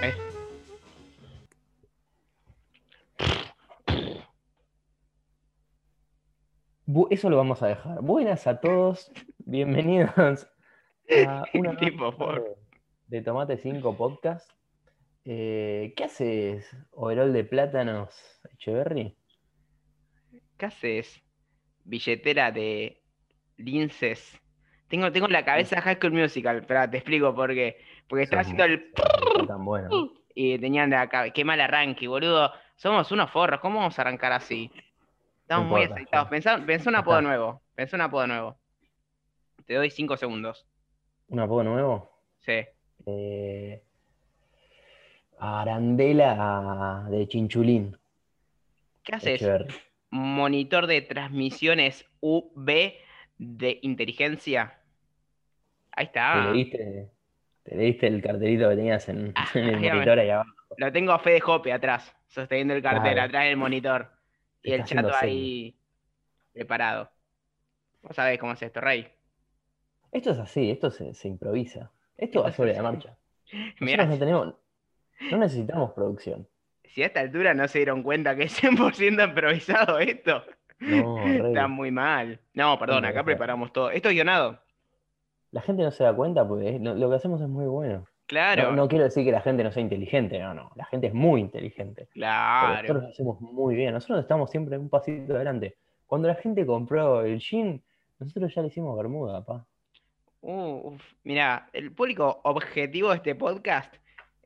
Eh. Eso lo vamos a dejar. Buenas a todos, bienvenidos a una Tipo, por- de, Tomate 5 Podcast. Eh, ¿qué haces, overol de plátanos, Echeverry? ¿Qué haces? Billetera de linces. Tengo, tengo en la cabeza High School Musical, espera, te explico por qué. Porque estaba haciendo el tan bueno. ¿no? y tenían la cabeza. Qué mal arranque, boludo. Somos unos forros, ¿cómo vamos a arrancar así? Estamos muy importa, aceitados. ya. Pensá, pensá un apodo nuevo. Pensá un apodo nuevo. Te doy cinco segundos. ¿Un apodo nuevo? Sí. Eh, Arandela de Chinchulín, ¿Qué haces? Monitor de transmisiones UV de inteligencia. Ahí ¿Te está. leíste, te leíste el cartelito que tenías en, Ah, en el monitor ahí abajo? Lo tengo a Fede Jope atrás, sosteniendo el cartel, Claro. atrás del monitor. Y el chato ahí preparado. Vos sabés cómo es esto, Rey. Esto es así, esto se, se improvisa. Esto va sobre la marcha. Nosotros no tenemos, no necesitamos producción. si a esta altura no se dieron cuenta que es 100% improvisado esto, No, está muy mal. No, perdón, ¿Cómo acá preparamos todo. Esto es guionado. La gente no se da cuenta porque lo, que hacemos es muy bueno. Claro, No, quiero decir que la gente no sea inteligente, no, no. La gente es muy inteligente. Pero claro. nosotros lo hacemos muy bien. Nosotros estamos siempre un pasito adelante. Cuando la gente compró el jean, nosotros ya le hicimos bermuda, pa. Uh, uf, Mirá, el público objetivo de este podcast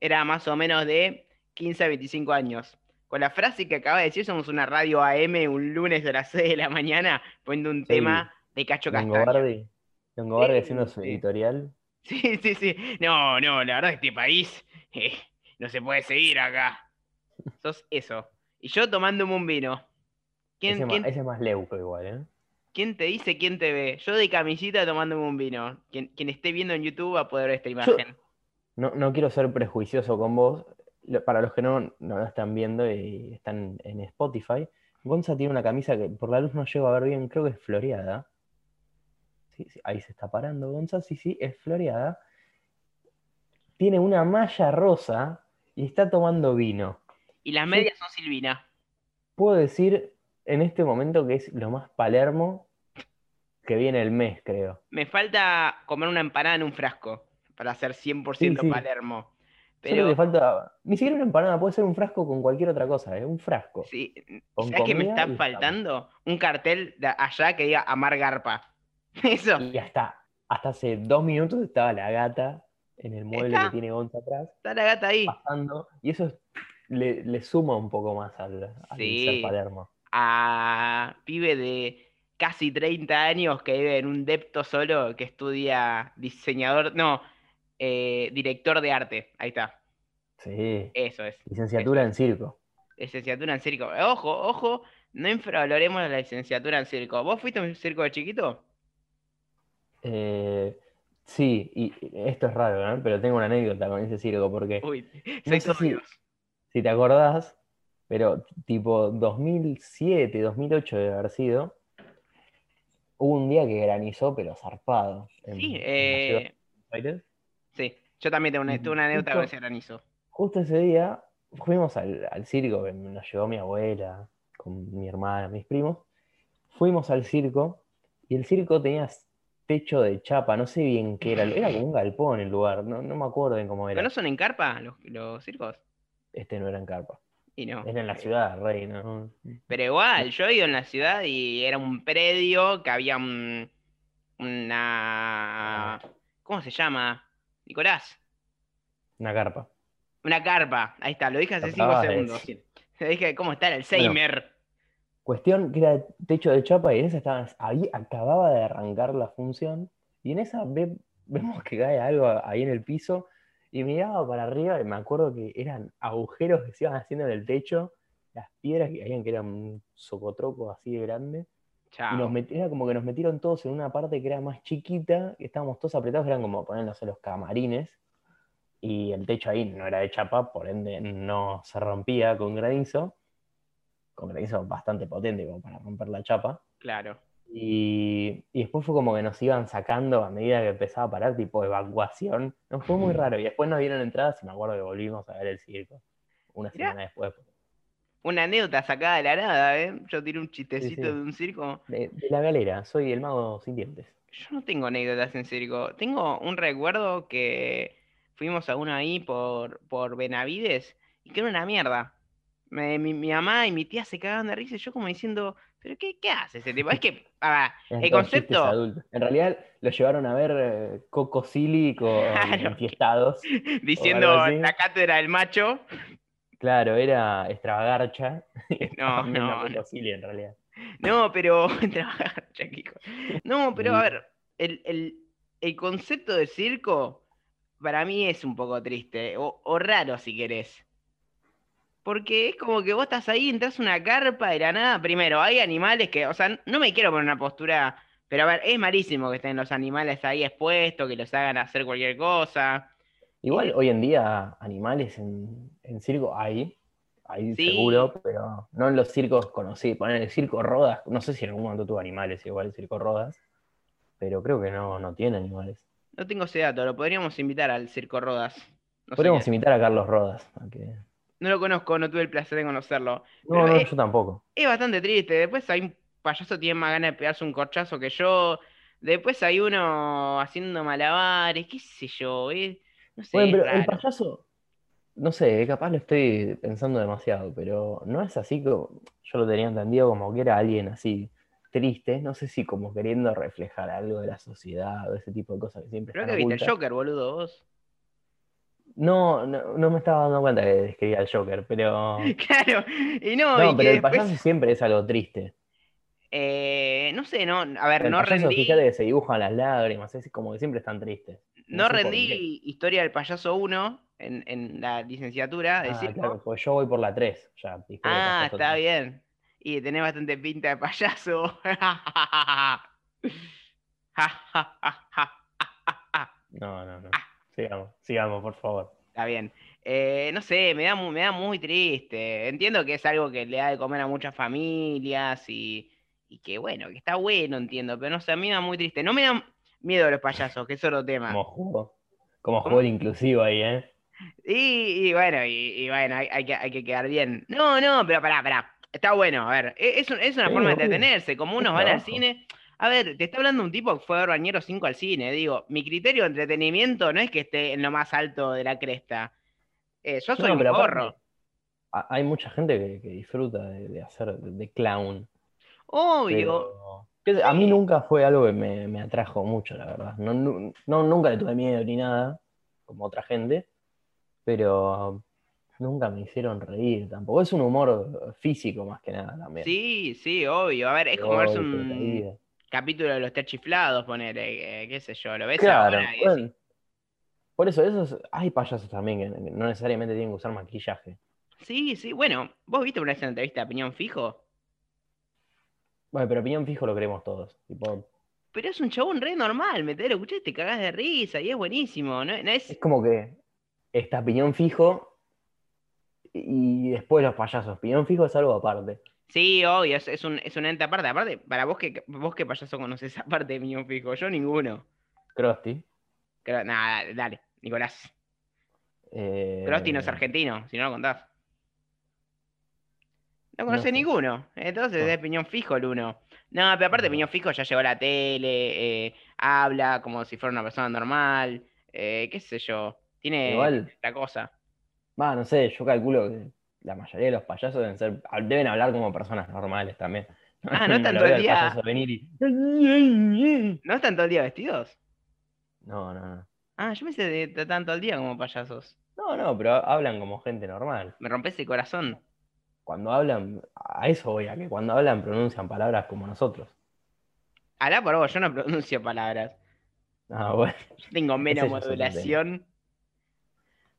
era más o menos de 15 a 25 años. Con la frase que acaba de decir, somos una radio AM un lunes a las 6 de la mañana poniendo un Sí. tema de Cacho Castaño. Gobardi, Don Gobardi Sí, haciendo su editorial. Sí, sí, sí. No, no, la verdad este país eh, no se puede seguir acá. Sos eso. Y yo tomándome un vino. ¿Quién, Ese, quién- más, ese es más leuco igual, ¿eh? Quién te dice quién te ve? Yo de camisita tomándome un vino. Quien, quien esté viendo en YouTube va a poder ver esta imagen. No, no quiero ser prejuicioso con vos. Para los que no, no lo están viendo y están en Spotify, Gonza tiene una camisa que por la luz no llego a ver bien, creo que es floreada. Sí, sí, ahí se está parando Gonza, sí, sí, es floreada. Tiene una malla rosa y está tomando vino. Y las Sí. medias son Silvina. Puedo decir en este momento que es lo más Palermo que viene el mes, creo. Me falta comer una empanada en un frasco para ser 100% Sí, sí. Palermo. Solo Pero le falta, ni siquiera una empanada, puede ser un frasco con cualquier otra cosa, ¿eh? Un frasco. sí, ¿sabes qué me está faltando? Un cartel de allá que diga Amar Garpa. Eso. Y hasta, hasta hace dos minutos estaba la gata en el mueble ¿Está? que tiene Gonza atrás, Está la gata ahí. pasando, y eso es- le, le suma un poco más al, al Sí. Palermo. a pibe de casi 30 años que vive en un depto solo que estudia diseñador, no, eh, director de arte. Ahí está, Sí, eso es. licenciatura en circo. Licenciatura en circo. Ojo, ojo, no infravaloremos la licenciatura en circo. ¿Vos fuiste a un circo de chiquito? Eh, sí, y esto es raro, ¿no? Pero tengo una anécdota con ese circo, porque Uy, No sé si- si te acordás, pero tipo 2007, 2008 debe haber sido, hubo un día que granizó, pero zarpado. en- Sí, en eh, Aires. sí, yo también tengo una, tuve una anécdota con ese granizo. Justo ese día fuimos al, al circo que nos llevó mi abuela, con mi hermana, mis primos. Fuimos al circo y el circo tenía techo de chapa, no sé bien qué era, era como un galpón el lugar, no, no me acuerdo cómo ¿Pero era. no son en carpa los, los circos? Este no era en carpa, Y no. era en la ciudad, rey, ¿no? Pero igual, yo he ido en la ciudad y era un predio que había un, una... ¿Cómo se llama? Nicolás. Una carpa. Una carpa. Ahí está, lo dije hace cinco segundos. decir. Lo dije, ¿cómo está el Alzheimer? Cuestión que era techo de chapa y en esa estaba, ahí acababa de arrancar la función y en esa ve- vemos que cae algo ahí en el piso y miraba para arriba y me acuerdo que eran agujeros que se iban haciendo en el techo, las piedras que caían que eran un socotroco así de grande Y nos met- era como que nos metieron todos en una parte que era más chiquita, estábamos todos apretados, eran como ponernos en los camarines, y el techo ahí no era de chapa, por ende no se rompía con granizo, con granizo bastante potente como para romper la chapa. Claro. Y, y después fue como que nos iban sacando a medida que empezaba a parar, tipo evacuación. Nos fue muy raro. Y después nos dieron entradas y me acuerdo que volvimos a ver el circo. Una Mirá. semana después. Una anécdota sacada de la nada, ¿eh? Yo tiré un chistecito sí. de un circo. De, de la galera, soy el mago sin dientes. Yo no tengo anécdotas en circo. Tengo un recuerdo que fuimos a uno ahí por, por Benavides y que era una mierda. Me- mi, mi mamá y mi tía se cagaban de risa y yo como diciendo, ¿pero qué, qué hace ese tipo? Es que, a Eran el concepto. En realidad lo llevaron a ver eh, Coco Silly con Claro. enfiestados. diciendo la cátedra del macho. Claro, era extravagarcha. No, no, Coco Silly en realidad. No, pero. No, pero a ver, el, el- el concepto de circo para mí es un poco triste, o, o raro si querés. Porque es como que vos estás ahí, entras una carpa de la nada. Primero, hay animales que, o sea, no me quiero poner una postura, pero a ver, es malísimo que estén los animales ahí expuestos, que los hagan hacer cualquier cosa. Igual hoy en día animales en, en circo hay, hay Sí. seguro, pero no en los circos conocidos. Poner el circo Rodas, no sé si en algún momento tuvo animales igual el circo Rodas, pero creo que no, no tiene animales. No tengo ese dato, lo podríamos invitar al Circo Rodas. No, Podríamos invitar a Carlos Rodas. a que- no lo conozco, no tuve el placer de conocerlo. No, no, es- yo tampoco. Es bastante triste. Después hay un payaso que tiene más ganas de pegarse un corchazo que yo. Después hay uno haciendo malabares, qué sé yo. eh, No sé, Bueno, es pero el payaso, no sé, capaz lo estoy pensando demasiado, pero no es así como yo lo tenía entendido como que era alguien así triste, no sé si como queriendo reflejar algo de la sociedad o ese tipo de cosas que siempre Creo están que viste el ocultas. Joker, boludo, vos. No, no, no me estaba dando cuenta que describía al Joker, pero. Claro, y no, No, y pero el después, payaso siempre es algo triste. eh, no sé, no, a ver, El no payaso, rendí, fíjate que se dibujan las lágrimas, es como que siempre están tristes. no por rendí Historia del Payaso 1 en, en la licenciatura de Ah, circo. claro, pues yo voy por la 3, ya. Ah, está bien. Y tenés bastante pinta de payaso. No, no, no. Sigamos, sigamos, por favor. Está bien. Eh, no sé, me da, me da muy triste. Entiendo que es algo que le da de comer a muchas familias y, y que bueno, que está bueno, entiendo, pero no sé, a mí me da muy triste. No me dan miedo los payasos, que es otro tema. Como juego. Como juego inclusivo ahí, ¿eh? Y, y bueno, y, y bueno, hay, hay que, hay que quedar bien. No, no, pero pará, pará. Está bueno, a ver, e- es, es una Sí, forma de entretenerse, como unos van al cine. A ver, te está hablando un tipo que fue a ver Bañero 5 al cine, digo, mi criterio de entretenimiento no es que esté en lo más alto de la cresta. Eh, yo soy No, un ha- Hay mucha gente que, que disfruta de, de hacer de, clown. Obvio. Pero a mí nunca fue algo que me, me atrajo mucho, la verdad. No, nu- no- nunca le tuve miedo ni nada, como otra gente, pero nunca me hicieron reír tampoco. Es un humor físico más que nada también. Sí, sí, obvio. A ver, es como verse un. Capítulo de los Tres Chiflados, ponele, eh, qué sé yo, lo ves Claro, ahora y decís, bueno. Por eso, esos, hay payasos también que no necesariamente tienen que usar maquillaje. Sí, sí, bueno, ¿vos viste una vez una entrevista de Opinión Fijo? Bueno, pero opinión fijo lo queremos todos. Tipo, Pero es un chabón re normal, me te lo escuché te cagás de risa y es buenísimo, ¿no? no es es... como que está piñón fijo y después los payasos. Piñón fijo es algo aparte. Sí, obvio, es, es un, es un ente aparte. Aparte, para vos que vos qué payaso conoces aparte de Opinión Fijo, yo ninguno. Creo, nada, dale, Nicolás. eh, no es argentino, si no lo contás. No sé. ninguno. Entonces No. es piñón fijo el uno. No, pero aparte No. piñón fijo ya llegó a la tele, eh, habla como si fuera una persona normal, eh, qué sé yo. Tiene Igual. la cosa. Va, no sé, yo calculo que la mayoría de los payasos deben ser, deben hablar como personas normales también. Ah, no están todo el día- y- ¿No están todo el día vestidos? No, no, no. Ah, yo me hice de tanto al día como payasos. No, no, pero hablan como gente normal. Me rompes el corazón. Cuando hablan, a eso voy, a que cuando hablan pronuncian palabras como nosotros. Alá por vos, yo no pronuncio palabras. Ah, bueno. Yo tengo menos modulación.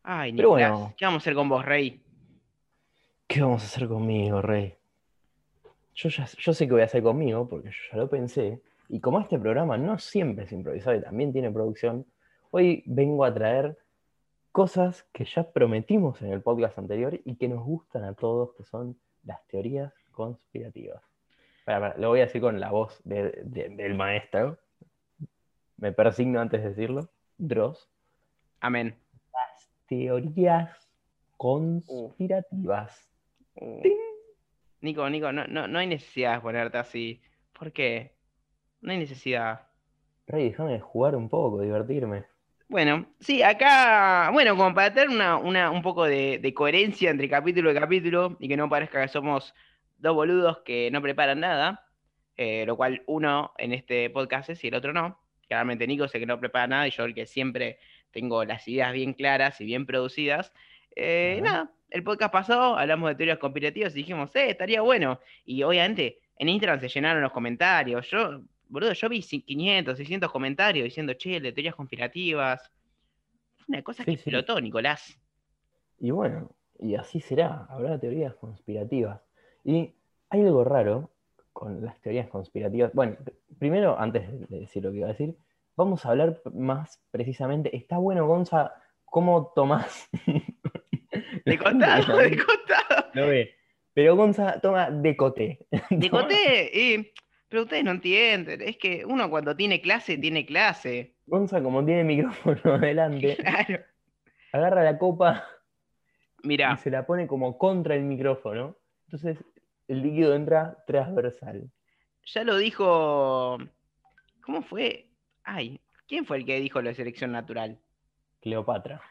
Ay, Pero Nicolás, bueno. ¿qué vamos a hacer con vos, Rey? ¿Qué vamos a hacer conmigo, Rey? yo, ya, yo sé que voy a hacer conmigo, porque yo ya lo pensé, y como este programa no siempre es improvisado y también tiene producción, hoy vengo a traer cosas que ya prometimos en el podcast anterior y que nos gustan a todos, que son las teorías conspirativas. lo voy a decir con la voz del maestro. Me persigno antes de decirlo. Dross. Amén. Las teorías conspirativas. Nico, Nico, no, no, no hay necesidad de ponerte así. ¿Por qué? No hay necesidad. Rey, déjame jugar un poco, divertirme. Bueno, sí, acá, bueno, como para tener una, un poco de, coherencia entre capítulo y capítulo y que no parezca que somos dos boludos que no preparan nada, eh, lo cual uno en este podcast es y el otro no. Claramente Nico sé que no prepara nada y yo el que siempre tengo las ideas bien claras y bien producidas. Eh, nada, el podcast pasado hablamos de teorías conspirativas y dijimos, eh, estaría bueno. Y obviamente en Instagram se llenaron los comentarios. Yo boludo, yo vi 500, 600 comentarios diciendo, che, de teorías conspirativas. Una cosa que explotó, Nicolás. Y bueno, y así será, habrá teorías conspirativas. Y hay algo raro con las teorías conspirativas. Bueno, primero, antes de decir lo que iba a decir, vamos a hablar más precisamente. Está bueno, Gonza, cómo tomás. De costado, de costado. Lo ve. Pero Gonza toma decote. Decote, y pero ustedes no entienden, es que uno cuando tiene clase, tiene clase. Gonza, como tiene el micrófono adelante, agarra la copa Mira. y se la pone como contra el micrófono. Entonces el líquido entra transversal. Ya lo dijo. ¿Cómo fue? Ay, ¿quién fue el que dijo de selección natural? Cleopatra.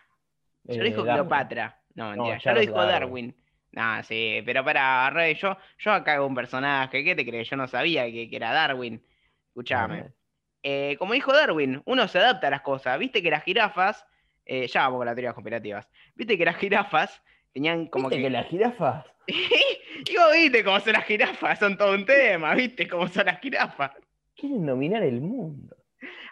Ya lo dijo eh, Cleopatra. No, mentira, ya lo dijo Darwin. Ah, sí, pero para Rey, yo, yo acá hago un personaje, ¿qué te crees? Yo no sabía que, era Darwin. Escuchame. Eh, como dijo Darwin, uno se adapta a las cosas. Viste que las jirafas, eh, ya vamos con las teorías conspirativas. Viste que las jirafas tenían como ¿Viste que... las jirafas? Digo, viste cómo son las jirafas, son todo un tema, viste cómo son las jirafas. Quieren dominar el mundo.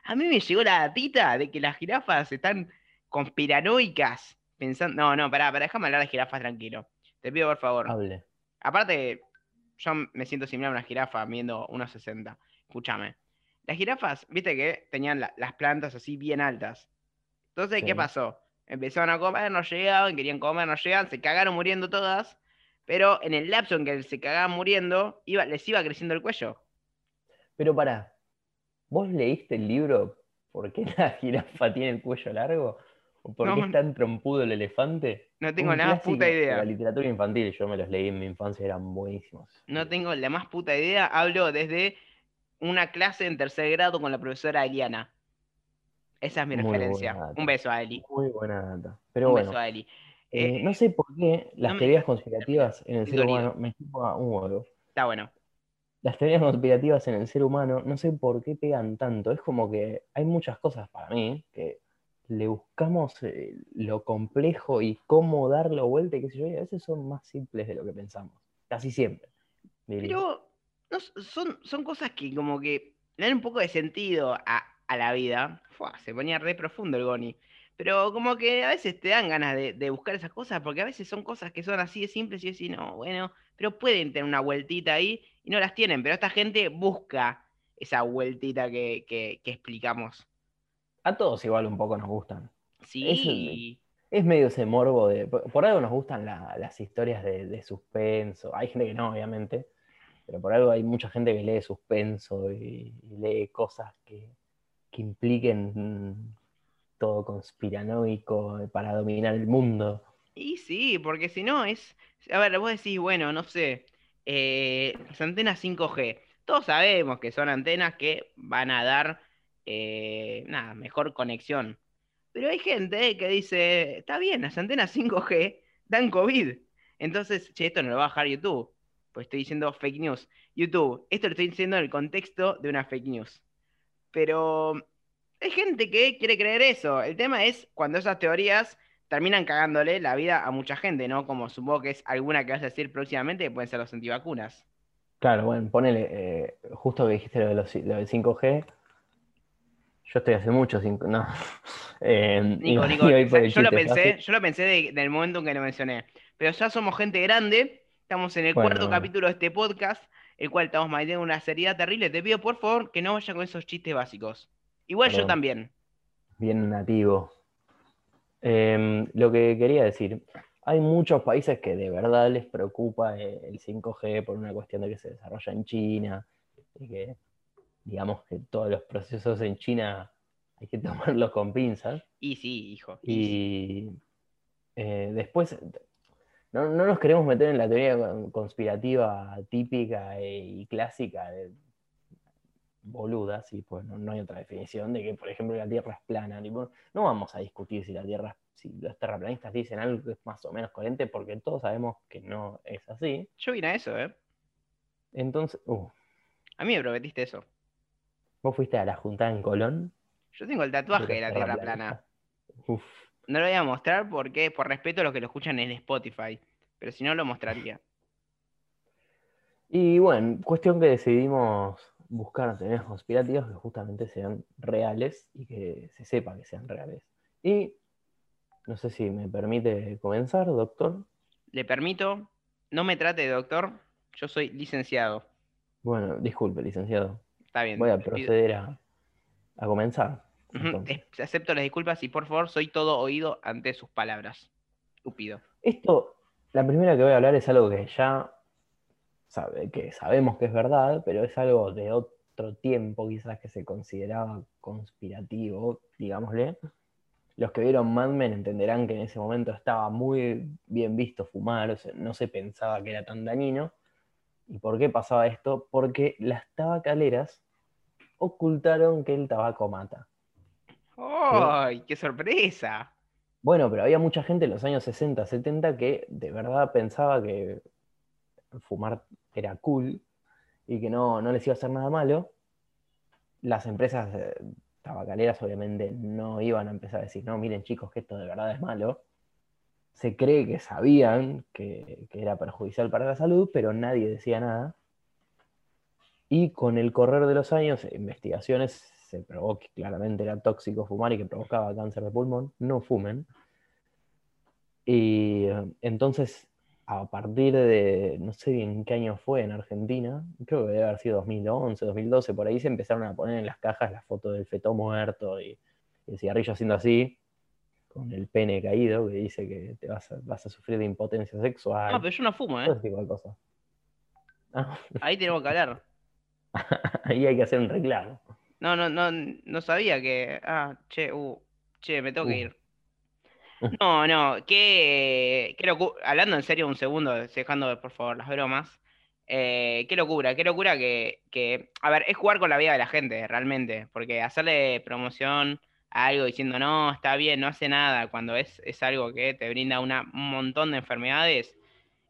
A mí me llegó la datita de que las jirafas están conspiranoicas. Pensando. No, no, pará, pará, déjame hablar de jirafas tranquilo. Te pido por favor. Hable. Aparte, yo me siento similar a una jirafa viendo unos 60. Escúchame. Las jirafas, viste que tenían las plantas así bien altas. Entonces, ¿qué pasó? Empezaron a comer, no llegaban, querían comer, no llegaban, se cagaron muriendo todas. Pero en el lapso en que se cagaban muriendo, iba, les iba creciendo el cuello. Pero pará, ¿vos leíste el libro ¿Por qué la jirafa tiene el cuello largo? ¿Por qué es tan trompudo el elefante? No tengo la más puta idea. La literatura infantil, yo me los leí en mi infancia, eran buenísimos. No tengo la más puta idea. Hablo desde una clase en tercer grado con la profesora Eliana. Esa es mi referencia. Un beso a Eli. Muy buena data. Pero un beso a Eli. Eh, no sé por qué las teorías conspirativas en el ser humano me a un huevo. Está bueno. Las teorías conspirativas en el ser humano, no sé por qué pegan tanto. Es como que hay muchas cosas para mí que le buscamos eh, lo complejo y cómo darlo vuelta y qué sé yo, y a veces son más simples de lo que pensamos. Casi siempre. Pero son, son cosas que como que dan un poco de sentido a, la vida. se ponía re profundo el Goni. Pero como que a veces te dan ganas de, buscar esas cosas, porque a veces son cosas que son así de simples y así, no, bueno, pero pueden tener una vueltita ahí y no las tienen, pero esta gente busca esa vueltita que, que explicamos. A todos igual un poco nos gustan. Sí. Es, medio ese morbo de. Por, algo nos gustan las historias de, suspenso. Hay gente que no, obviamente. Pero por algo hay mucha gente que lee suspenso y, lee cosas que, impliquen todo conspiranoico para dominar el mundo. Y sí, porque si no es. A ver, vos decís, bueno, no sé. Eh, las antenas 5G. Todos sabemos que son antenas que van a dar eh, nada, mejor conexión. Pero hay gente que dice, está bien, las antenas 5G dan COVID. Entonces, che, esto no lo va a bajar YouTube. Pues estoy diciendo fake news. YouTube, esto lo estoy diciendo en el contexto de una fake news. Pero hay gente que quiere creer eso. El tema es cuando esas teorías terminan cagándole la vida a mucha gente, ¿no? Como supongo que es alguna que vas a decir próximamente, que pueden ser los antivacunas. Claro, bueno, ponele, eh, justo que dijiste lo, de los, lo del 5G, yo estoy hace mucho sin. No. Eh, yo, lo pensé, yo lo pensé del momento en que lo mencioné. Pero ya somos gente grande, estamos en el cuarto capítulo de este podcast el cual estamos manteniendo una seriedad terrible. Te pido por favor que no vayan con esos chistes básicos. Igual yo también. Bien nativo. Em, lo que quería decir, hay muchos países que de verdad les preocupa el 5G por una cuestión de que se desarrolla en China y que, digamos, que todos los procesos en China hay que tomarlos con pinzas. Y sí, hijo. y eh, después, no, no nos queremos meter en la teoría con- conspirativa típica e- y clásica de boluda, sí, pues no, no hay otra definición de que, por ejemplo, la Tierra es plana. tipo, no vamos a discutir si la Tierra, si los terraplanistas dicen algo que es más o menos coherente, porque todos sabemos que no es así. Yo vine a eso, ¿eh? Entonces, uh, A mí me prometiste eso. Vos fuiste a la juntada en Colón. Yo tengo el tatuaje de la Tierra plana. Uf. No lo voy a mostrar porque, por respeto a los que lo escuchan en Spotify. Pero si no, lo mostraría. Y bueno, cuestión que decidimos buscar teorías conspirativas que justamente sean reales y que se sepa que sean reales. Y no sé si me permite comenzar, doctor. Le permito, no me trate de doctor, yo soy licenciado. Bueno, disculpe, licenciado. Está bien. Voy a proceder a, a comenzar. Entonces. es- Acepto las disculpas y por favor soy todo oído ante sus palabras. Estúpido. Esto, la primera que voy a hablar es algo que ya sabe, que sabemos que es verdad, pero es algo de otro tiempo, quizás que se consideraba conspirativo, digámosle. Los que vieron Mad Men entenderán que en ese momento estaba muy bien visto fumar, o sea, no se pensaba que era tan dañino. ¿Y por qué pasaba esto? Porque las tabacaleras ocultaron que el tabaco mata. ¡Ay, qué sorpresa! Bueno, pero había mucha gente en los años 60, 70 que de verdad pensaba que fumar era cool y que no, no les iba a hacer nada malo. Las empresas eh, tabacaleras obviamente no iban a empezar a decir, no, miren chicos, que esto de verdad es malo. Se cree que sabían que, que era perjudicial para la salud, pero nadie decía nada. Y con el correr de los años, investigaciones se probó que claramente era tóxico fumar y que provocaba cáncer de pulmón. No fumen. Y eh, entonces, a partir de, no sé bien qué año fue en Argentina, creo que debe haber sido 2011, 2012, por ahí se empezaron a poner en las cajas las fotos del feto muerto y, y el cigarrillo haciendo así, con el pene caído, que dice que te vas a, vas a sufrir de impotencia sexual, No, pero yo no fumo, ¿eh? ese tipo de cosas. Ah, Ahí tenemos que hablar. ahí hay que hacer un reclamo. No, no, no, no sabía que. Ah, che, uh, che, me tengo que Uh. ir. No, no, qué, Hablando en serio un segundo, dejando por favor las bromas. eh, qué locura, qué locura que, que. A ver, es jugar con la vida de la gente, realmente. Porque hacerle promoción a algo diciendo no, está bien, no hace nada, cuando es, es algo que te brinda una, un montón de enfermedades,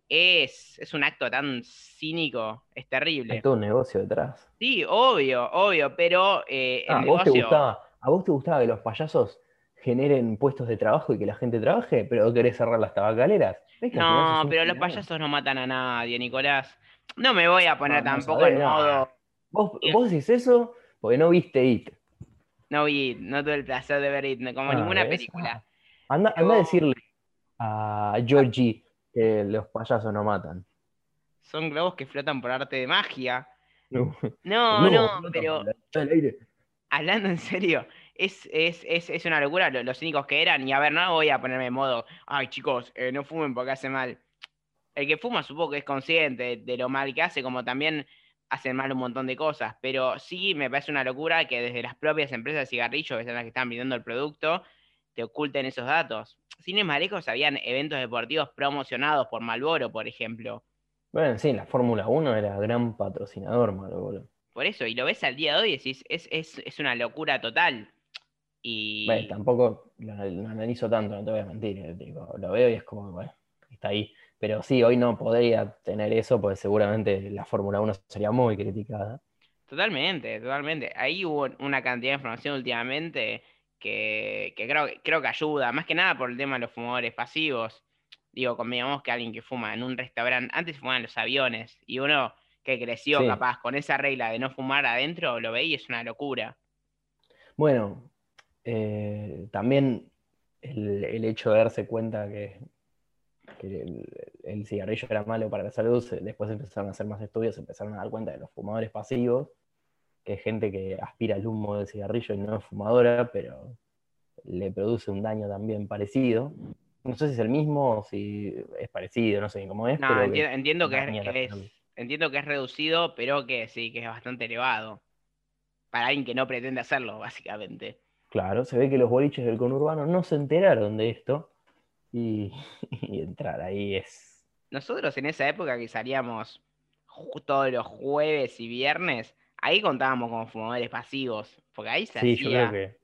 es, es un acto tan cínico, es terrible. Hay todo un negocio detrás. Sí, obvio, obvio, pero eh, el Ah, ¿a vos te gustaba, ¿a vos te gustaba que los payasos generen puestos de trabajo y que la gente trabaje, pero querés cerrar las tabacaleras? ¿Ves que al final No, pero los payasos no matan a nadie, Nicolás. No me voy a poner No, no tampoco en modo. Vos, vos decís eso porque no viste It. No vi, no tuve el placer de ver It, como Ah, ninguna ¿ves? película. Ah. Anda, Pero- anda a decirle a Georgie que los payasos no matan. Son globos que flotan por arte de magia. No, No, no, flota pero aire. hablando en serio, es, es, es, es una locura lo- los cínicos que eran. Y a ver, no voy a ponerme en modo, ay chicos, eh, no fumen porque hace mal. El que fuma supongo que es consciente de lo mal que hace, como también hacen mal un montón de cosas. Pero sí me parece una locura que desde las propias empresas de cigarrillos, que son las que están vendiendo el producto, te oculten esos datos. Sin ir más lejos, habían eventos deportivos promocionados por Malboro, por ejemplo. Bueno, sí, la Fórmula 1 era gran patrocinador, Marlboro. Por eso, y lo ves al día de hoy y decís, es, es, es una locura total. Y Bueno, tampoco lo, lo analizo tanto, no te voy a mentir. eh, digo, lo veo y es como, bueno, está ahí. Pero sí, hoy no podría tener eso porque seguramente la Fórmula 1 sería muy criticada. Totalmente, totalmente. Ahí hubo una cantidad de información últimamente que, que creo, creo que ayuda, más que nada por el tema de los fumadores pasivos. Digo, convengamos que alguien que fuma en un restaurante, antes fumaban los aviones, y uno que creció Sí. capaz con esa regla de no fumar adentro, lo veía y es una locura. Bueno, eh, también el, el hecho de darse cuenta que que el, el cigarrillo era malo para la salud, después empezaron a hacer más estudios, empezaron a dar cuenta de los fumadores pasivos, que es gente que aspira el humo del cigarrillo y no es fumadora, pero le produce un daño también parecido. No sé si es el mismo o si es parecido, no sé cómo es, No, pero que- entiendo, entiendo que, es, la que es- entiendo que es reducido, pero que sí, que es bastante elevado. Para alguien que no pretende hacerlo, básicamente. Claro, se ve que los boliches del conurbano no se enteraron de esto y, y entrar ahí es... Nosotros en esa época que salíamos todos los jueves y viernes, ahí contábamos como fumadores pasivos. Porque ahí se Sí, yo hacía creo que,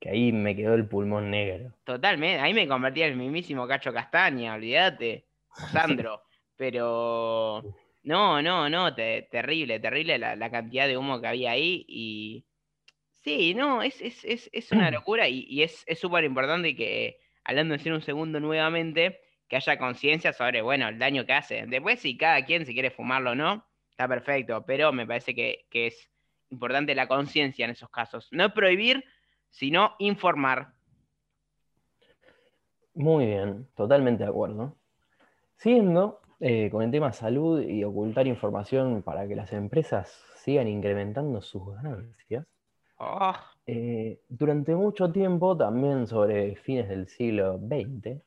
que ahí me quedó el pulmón negro. totalmente. Ahí me convertí en el mismísimo Cacho Castaña, olvídate. Sandro. Pero no, no, no, te- terrible, terrible la, la cantidad de humo que había ahí. Y sí, no, es, es, es, es una locura y, y es es súper importante que, hablando en un segundo nuevamente, que haya conciencia sobre, bueno, el daño que hace. Después, si cada quien si quiere fumarlo o no, está perfecto, pero me parece que, que es importante la conciencia en esos casos. No prohibir, sino informar. Muy bien, totalmente de acuerdo. Siguiendo eh, con el tema salud y ocultar información para que las empresas sigan incrementando sus ganancias, Oh, eh, durante mucho tiempo, también sobre fines del siglo XX,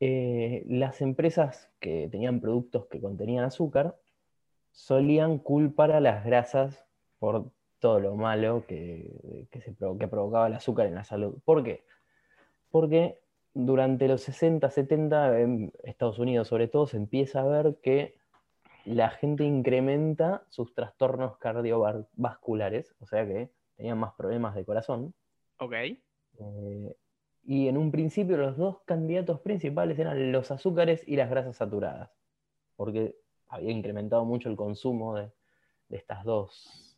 eh, las empresas que tenían productos que contenían azúcar solían culpar a las grasas por todo lo malo que, que se que provocaba el azúcar en la salud. ¿Por qué? Porque durante los 60, 70, en Estados Unidos sobre todo, se empieza a ver que la gente incrementa sus trastornos cardiovasculares, o sea que tenían más problemas de corazón. ok. Eh, y en un principio los dos candidatos principales eran los azúcares y las grasas saturadas, porque había incrementado mucho el consumo de, de estas dos,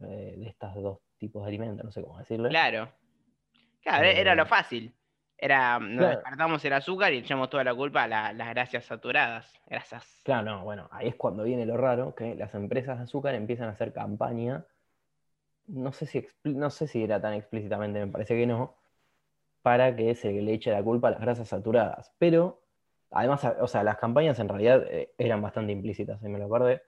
eh, de estos dos tipos de alimentos, no sé cómo decirlo. Claro. Claro, era lo Eh, fácil. Era, nos claro. descartamos el azúcar y echamos toda la culpa a la- las grasas saturadas. Grasas. Claro, no, bueno, ahí es cuando viene lo raro, que las empresas de azúcar empiezan a hacer campaña, no sé si, no sé si era tan explícitamente, me parece que no, para que se le eche la culpa a las grasas saturadas. Pero, además, o sea, las campañas en realidad eh, eran bastante implícitas, si me lo acordé.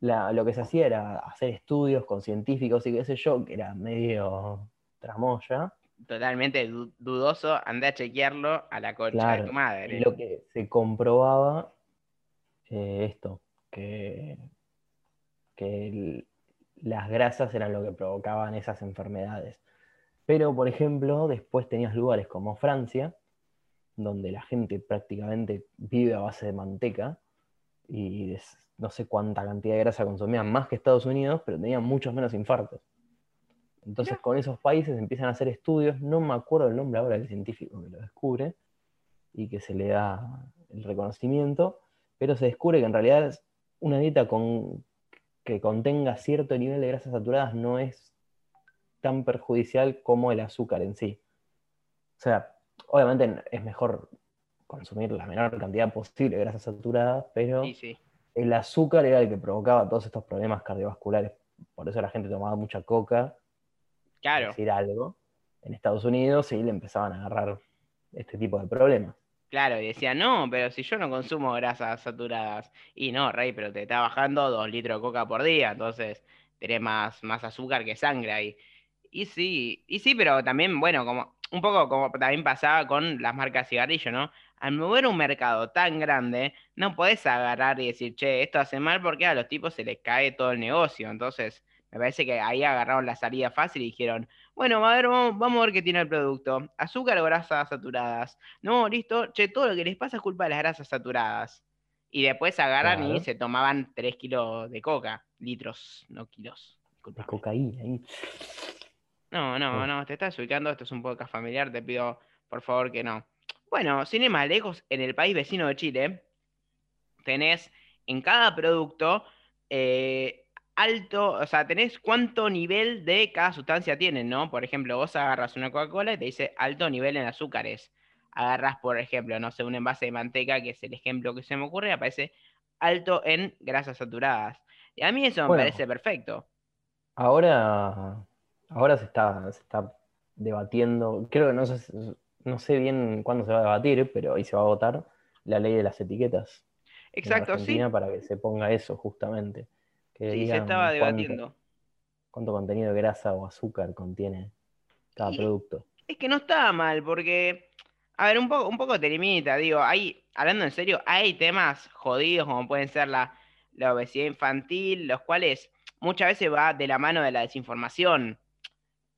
La- lo que se hacía era hacer estudios con científicos y qué sé yo, que era medio tramoya. Totalmente du- dudoso. Andá a chequearlo a la concha de Claro, tu madre. Y lo que se comprobaba, eh, esto, que, que el- las grasas eran lo que provocaban esas enfermedades. Pero, por ejemplo, después tenías lugares como Francia, donde la gente prácticamente vive a base de manteca y no sé cuánta cantidad de grasa consumían, más que Estados Unidos, pero tenían muchos menos infartos. Entonces, con esos países empiezan a hacer estudios, no me acuerdo el nombre ahora del científico que lo descubre y que se le da el reconocimiento, pero se descubre que en realidad una dieta con, que contenga cierto nivel de grasas saturadas no es tan perjudicial como el azúcar en sí. O sea, obviamente es mejor consumir la menor cantidad posible de grasas saturadas, pero Sí, sí. el azúcar era el que provocaba todos estos problemas cardiovasculares. Por eso la gente tomaba mucha coca, Claro. decir algo, en Estados Unidos y le empezaban a agarrar este tipo de problemas. Claro, y decía, no, pero si yo no consumo grasas saturadas. Y no, Rey, pero te está bajando dos litros de coca por día, entonces tenés más, más azúcar que sangre ahí. Y sí, y sí, pero también, bueno, como un poco como también pasaba con las marcas cigarrillo, ¿no? Al mover un mercado tan grande, no podés agarrar y decir, che, esto hace mal porque a los tipos se les cae todo el negocio. Entonces, me parece que ahí agarraron la salida fácil y dijeron, bueno, a ver, vamos, vamos a ver qué tiene el producto. Azúcar o grasas saturadas. No, listo. Che, todo lo que les pasa es culpa de las grasas saturadas. Y después agarran y se tomaban 3 kilos de coca. Litros, no kilos. De Disculpame. cocaína. ahí. No, no, no, te estás ubicando. Esto es un podcast familiar. Te pido, por favor, que no. Bueno, sin ir más lejos, en el país vecino de Chile, tenés en cada producto eh, alto, o sea, tenés cuánto nivel de cada sustancia tienen, ¿no? Por ejemplo, vos agarras una Coca-Cola y te dice alto nivel en azúcares. Agarras, por ejemplo, no sé, un envase de manteca, que es el ejemplo que se me ocurre, aparece alto en grasas saturadas. Y a mí eso me Bueno. parece perfecto. Ahora, ahora se está, se está debatiendo, creo que no sé, no sé bien cuándo se va a debatir, pero ahí se va a votar la ley de las etiquetas. en Exacto, sí. Para que se ponga eso justamente. Que Sí, se estaba cuánto- debatiendo. Cuánto, contenido de grasa o azúcar contiene cada Y- producto. Es que no estaba mal, porque, a ver, un poco, un poco te limita, digo, hay, hablando en serio, hay temas jodidos como pueden ser la, la obesidad infantil, los cuales muchas veces va de la mano de la desinformación.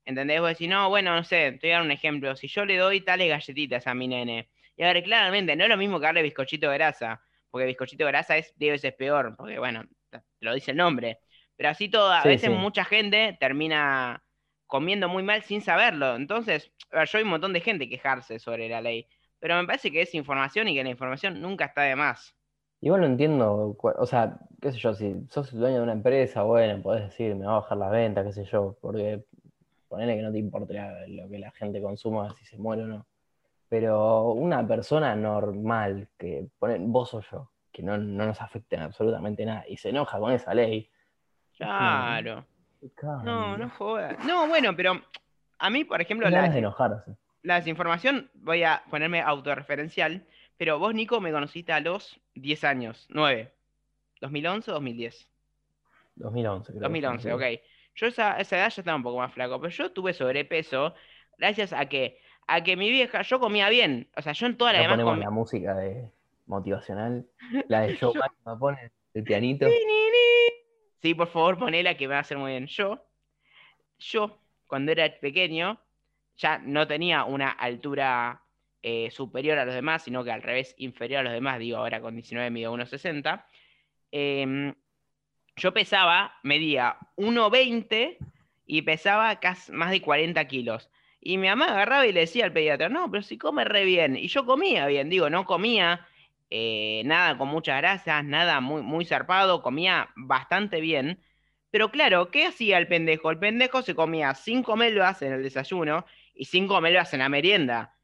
¿Entendés? Vos decís, no, bueno, no sé, te voy a dar un ejemplo. Si yo le doy tales galletitas a mi nene, y a ver, claramente, no es lo mismo que darle bizcochito de grasa, porque bizcochito de grasa es 10 veces peor, porque bueno, te lo dice el nombre. Pero así todo, a Sí, veces sí. mucha gente termina comiendo muy mal sin saberlo. Entonces, a ver, yo hay un montón de gente quejarse sobre la ley, pero me parece que es información y que la información nunca está de más. Igual no entiendo, o sea, qué sé yo, si sos el dueño de una empresa, bueno, podés decir, me va a bajar las ventas, qué sé yo, porque ponele que no te importe lo que la gente consuma, si se muere o no. Pero una persona normal, que ponen vos o yo, que no, no nos afecten absolutamente nada, y se enoja con esa ley, Claro. cambio. No, no jodas. No, bueno, pero a mí, por ejemplo, la, de enojarse. la desinformación, voy a ponerme autorreferencial, pero vos, Nico, me conociste a los 10 años, 9. ¿2011 o 2010? 2011, creo. que fue, 2011, sí. ok. Yo esa, esa edad ya estaba un poco más flaco, pero yo tuve sobrepeso gracias a que, a que mi vieja, yo comía bien. O sea, yo en toda la demás ponemos la música de motivacional, la de Joe Máximo pone el pianito. Sí, por favor, ponela que me va a hacer muy bien. Yo, yo, cuando era pequeño, ya no tenía una altura eh, superior a los demás, sino que al revés, inferior a los demás, digo, ahora con 19 mido 1,60. Em, yo pesaba, medía 1,20 y pesaba más de 40 kilos. Y mi mamá agarraba y le decía al pediatra, no, pero si come re bien. Y yo comía bien, digo, no comía eh, nada con muchas grasas, nada muy, muy zarpado, comía bastante bien. Pero claro, ¿qué hacía el pendejo? El pendejo se comía cinco melvas en el desayuno y cinco melvas en la merienda.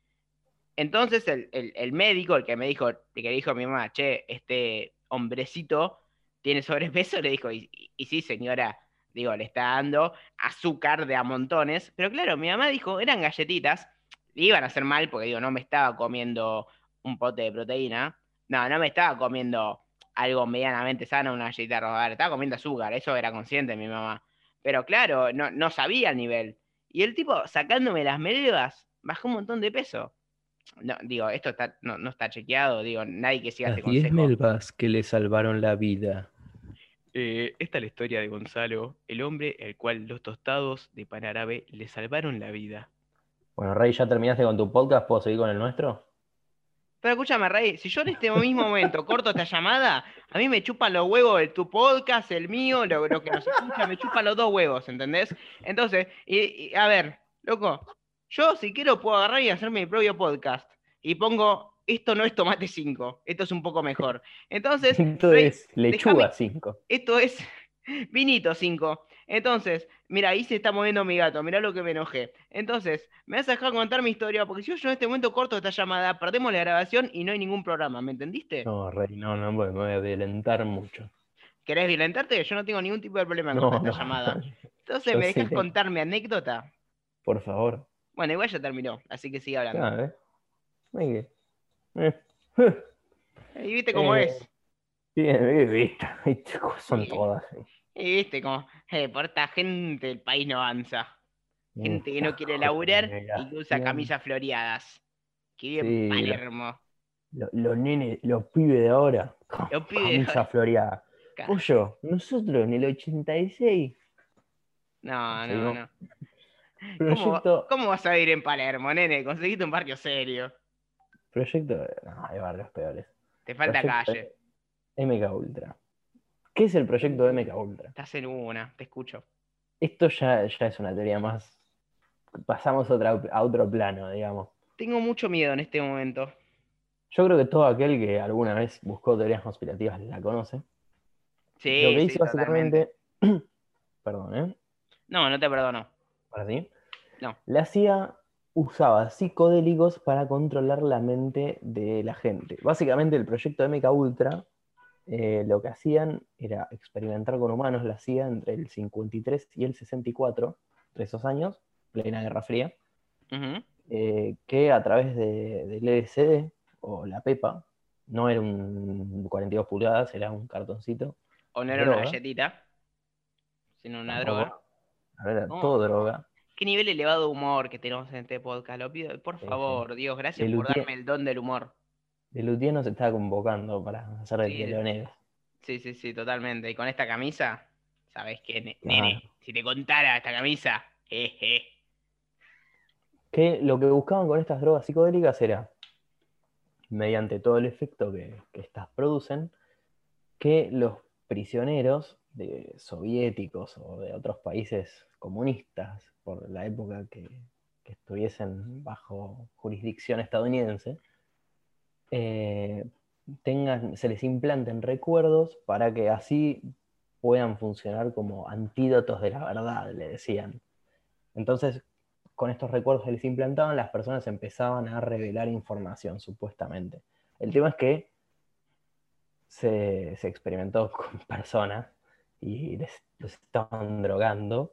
Entonces el médico, el que me dijo, el que dijo a mi mamá, che, este hombrecito tiene sobrepeso, le dijo, y, y- y sí, señora, digo, le está dando azúcar de a montones. Pero claro, mi mamá dijo, eran galletitas, le iban a hacer mal porque digo, no me estaba comiendo un pote de proteína. No, no me estaba comiendo algo medianamente sano, una galletita rodada, estaba comiendo azúcar, eso era consciente mi mamá. Pero claro, no, no sabía el nivel. Y el tipo, sacándome las melvas, bajó un montón de peso. No, digo, esto está, no, no está chequeado, digo, nadie que siga este consejo. melvas que le salvaron la vida. Eh, esta es la historia de Gonzalo, el hombre al cual los tostados de pan árabe le salvaron la vida. Bueno, Rey, ¿ya terminaste con tu podcast? ¿Puedo seguir con el nuestro? Pero escúchame, Rey, si yo en este mismo momento corto esta llamada, a mí me chupan los huevos de tu podcast, el mío, lo, lo que nos escucha, me chupan los dos huevos, ¿entendés? Entonces, y, y, a ver, loco, yo si quiero puedo agarrar y hacer mi propio podcast. Y pongo, esto no es tomate 5, esto es un poco mejor. Entonces, Esto Rey, es lechuga déjame- 5. esto es vinito 5. Entonces, mira, ahí se está moviendo mi gato, mira lo que me enojé. Entonces, me vas a dejar contar mi historia, porque si yo en este momento corto esta llamada, perdemos la grabación y no hay ningún programa, ¿me entendiste? No, Rey, no, no, me voy a violentar mucho. ¿Querés violentarte? Yo no tengo ningún tipo de problema con No, esta no. llamada. Entonces, ¿me dejas contar mi anécdota? Por favor. Bueno, igual ya terminó, así que sigue hablando. Ah, ¿eh? Eh. Y viste cómo Eh, es. Bien, bien, viste, viste cómo son Sí. todas. eh. Y viste cómo, eh, por esta gente el país no avanza. Gente que no quiere laburar y que usa camisas floreadas. Que vive Sí, en Palermo. Lo- Los nenes, los pibes de ahora. Los pibes Camisa floreada. Pollo, nosotros en el 86. No, no, Seguimos. no. ¿Cómo, cómo vas a vivir en Palermo, nene? Conseguiste un barrio serio. Proyecto. No, hay barrios peores. Te falta Proyecto calle. MK Ultra. ¿Qué es el proyecto de MK Ultra? Estás en una, te escucho. Esto ya, ya es una teoría más. Pasamos a, otra- a otro plano, digamos. Tengo mucho miedo en este momento. Yo creo que todo aquel que alguna vez buscó teorías conspirativas la conoce. Sí, Lo que sí, hizo totalmente. básicamente. Perdón, ¿eh? No, no te perdono. Ahora sí. No. La CIA usaba psicodélicos para controlar la mente de la gente. Básicamente el proyecto MK Ultra eh, lo que hacían era experimentar con humanos, la CIA entre el 53 y el 64, entre esos años, plena Guerra Fría. Eh, que a través de, del LCD o la Pepa, no era un 42 pulgadas, era un cartoncito. O no era una galletita, sino una droga. Era todo droga. Qué nivel elevado de humor que tenemos en este podcast, lo pido. Por favor, Dios, gracias por darme el don del humor. De Lutier nos está convocando para hacer el sí, Sí, sí, sí, totalmente. Y con esta camisa, ¿sabes qué, nene? Si te contara esta camisa, jeje. Que lo que buscaban con estas drogas psicodélicas era, mediante todo el efecto que, que estas producen, que los prisioneros de soviéticos o de otros países comunistas por la época que, estuviesen bajo jurisdicción estadounidense, eh, tengan, se les implanten recuerdos para que así puedan funcionar como antídotos de la verdad, le decían. Entonces, con estos recuerdos que les implantaban, las personas empezaban a revelar información, supuestamente. El tema es que se, experimentó con personas y les, estaban drogando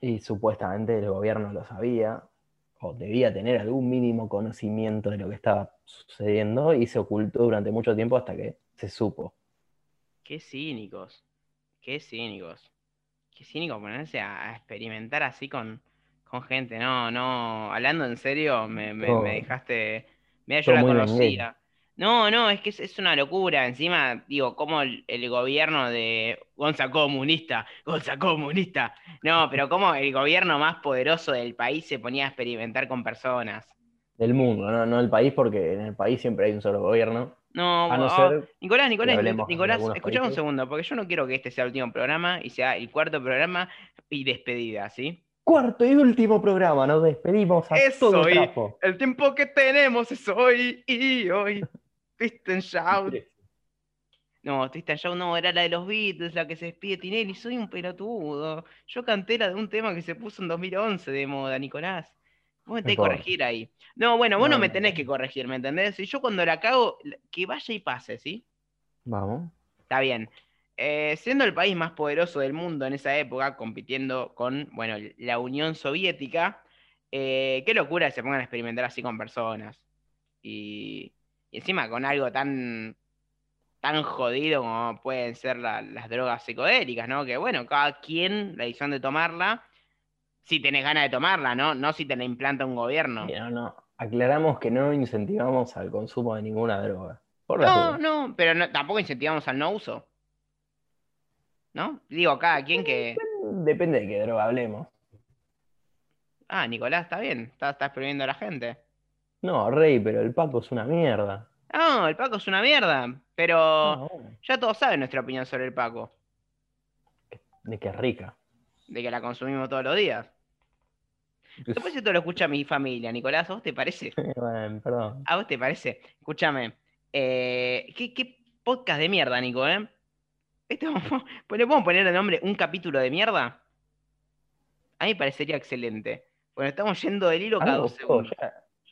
y supuestamente el gobierno lo sabía o debía tener algún mínimo conocimiento de lo que estaba sucediendo y se ocultó durante mucho tiempo hasta que se supo. Qué cínicos, qué cínicos. Qué cínico ponerse a, experimentar así con, gente. No, no, hablando en serio, me, dejaste... Mira, yo la conocía. No, no, es que es, una locura. Encima, digo, como el, gobierno de Gonza comunista, Gonza comunista. No, pero como el gobierno más poderoso del país se ponía a experimentar con personas. Del mundo, no, no del país, porque en el país siempre hay un solo gobierno. No, a no oh, Nicolás, Nicolás, Nicolás, escuchame un segundo, porque yo no quiero que este sea el último programa y sea el cuarto programa y despedida, ¿sí? Cuarto y último programa, nos despedimos a es todo hoy, el tiempo que tenemos es hoy y hoy. Twist and Shout. No, Twist and Shout no, era la de los Beatles, la que se despide Tinelli. Soy un pelotudo. Yo canté la de un tema que se puso en 2011 de moda, Nicolás. Vos me tenés que corregir ahí. No, bueno, vos no, me tenés que corregir, ¿me entendés? Y yo cuando la cago, que vaya y pase, ¿sí? Vamos. Está bien. Eh, siendo el país más poderoso del mundo en esa época, compitiendo con, bueno, la Unión Soviética, eh, qué locura que se pongan a experimentar así con personas. Y y encima con algo tan, tan jodido como pueden ser las drogas psicodélicas, ¿no? Que bueno, cada quien la decisión de tomarla, si tenés ganas de tomarla, ¿no? No si te la implanta un gobierno. No, no. Aclaramos que no incentivamos al consumo de ninguna droga. no, no, pero tampoco incentivamos al no uso. ¿No? Digo, cada quien que. Depende de qué droga hablemos. Ah, Nicolás, está bien. Estás, estás prohibiendo a la gente. No, Rey, pero el Paco es una mierda. No, el Paco es una mierda. Pero ya todos saben nuestra opinión sobre el Paco. De que es rica. De que la consumimos todos los días. Después esto lo escucha mi familia, Nicolás, ¿a vos te parece? bueno, perdón. ¿A vos te parece? Escúchame. Eh, ¿qué, podcast de mierda, Nico, eh? Este, ¿Le podemos poner el nombre Un capítulo de mierda? A mí me parecería excelente. Bueno, estamos yendo del hilo cada dos segundos